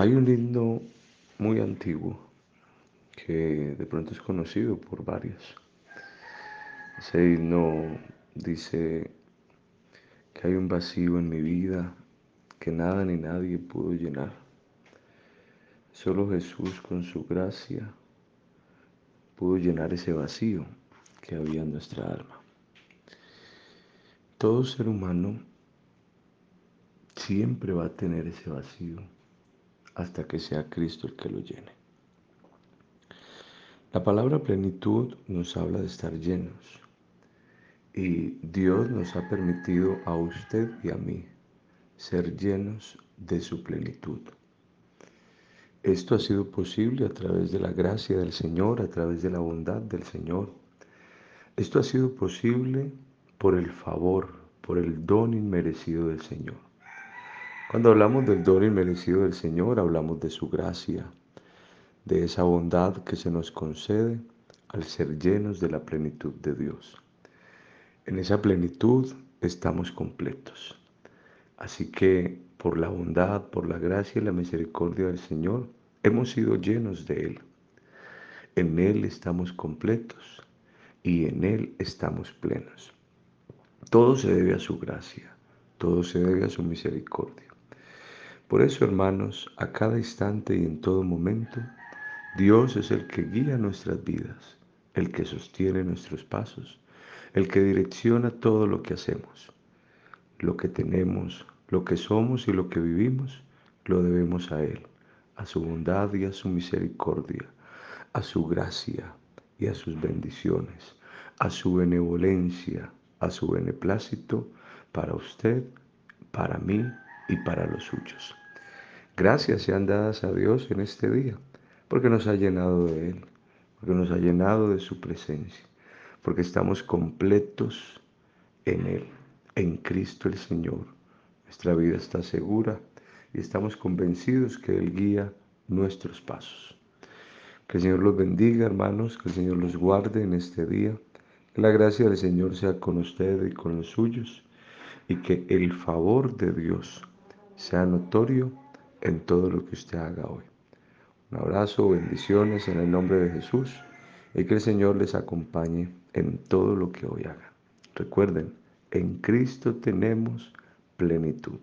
Hay un himno muy antiguo que de pronto es conocido por varios. Ese himno dice que hay un vacío en mi vida que nada ni nadie pudo llenar. Solo Jesús con su gracia pudo llenar ese vacío que había en nuestra alma. Todo ser humano siempre va a tener ese vacío hasta que sea Cristo el que lo llene. La palabra plenitud nos habla de estar llenos y Dios nos ha permitido a usted y a mí ser llenos de su plenitud. Esto ha sido posible a través de la gracia del Señor, a través de la bondad del Señor. Esto ha sido posible por el favor, por el don inmerecido del Señor. Cuando hablamos del don inmerecido del Señor, hablamos de su gracia, de esa bondad que se nos concede al ser llenos de la plenitud de Dios. En esa plenitud estamos completos. Así que por la bondad, por la gracia y la misericordia del Señor, hemos sido llenos de Él. En Él estamos completos y en Él estamos plenos. Todo se debe a su gracia, todo se debe a su misericordia. Por eso, hermanos, a cada instante y en todo momento, Dios es el que guía nuestras vidas, el que sostiene nuestros pasos, el que direcciona todo lo que hacemos. Lo que tenemos, lo que somos y lo que vivimos, lo debemos a Él, a su bondad y a su misericordia, a su gracia y a sus bendiciones, a su benevolencia, a su beneplácito para usted, para mí y para los suyos. Gracias sean dadas a Dios en este día, porque nos ha llenado de Él, porque nos ha llenado de su presencia, porque estamos completos en Él, en Cristo el Señor. Nuestra vida está segura y estamos convencidos que Él guía nuestros pasos. Que el Señor los bendiga, hermanos, que el Señor los guarde en este día. Que la gracia del Señor sea con ustedes y con los suyos y que el favor de Dios sea notorio en todo lo que usted haga hoy. Un abrazo, bendiciones en el nombre de Jesús y que el Señor les acompañe en todo lo que hoy haga. Recuerden, en Cristo tenemos plenitud.